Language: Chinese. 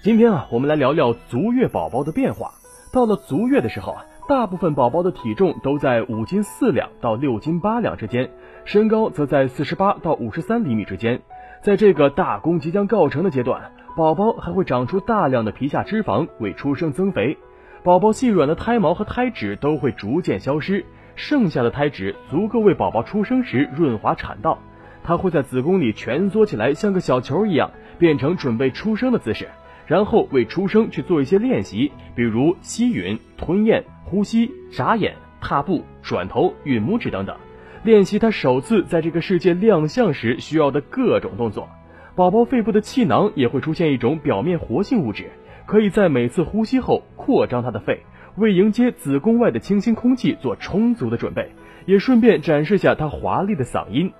今天啊，我们来聊聊足月宝宝的变化。到了足月的时候啊，大部分宝宝的体重都在五斤四两到六斤八两之间，身高则在四十八到五十三厘米之间。在这个大功即将告成的阶段，宝宝还会长出大量的皮下脂肪，为出生增肥。宝宝细软的胎毛和胎脂都会逐渐消失，剩下的胎脂足够为宝宝出生时润滑产道。它会在子宫里蜷缩起来，像个小球一样，变成准备出生的姿势。然后为出生去做一些练习，比如吸吮、吞咽、呼吸、眨眼、踏步、转头、吮拇指等等，练习他首次在这个世界亮相时需要的各种动作。宝宝肺部的气囊也会出现一种表面活性物质，可以在每次呼吸后扩张他的肺，为迎接子宫外的清新空气做充足的准备，也顺便展示下他华丽的嗓音。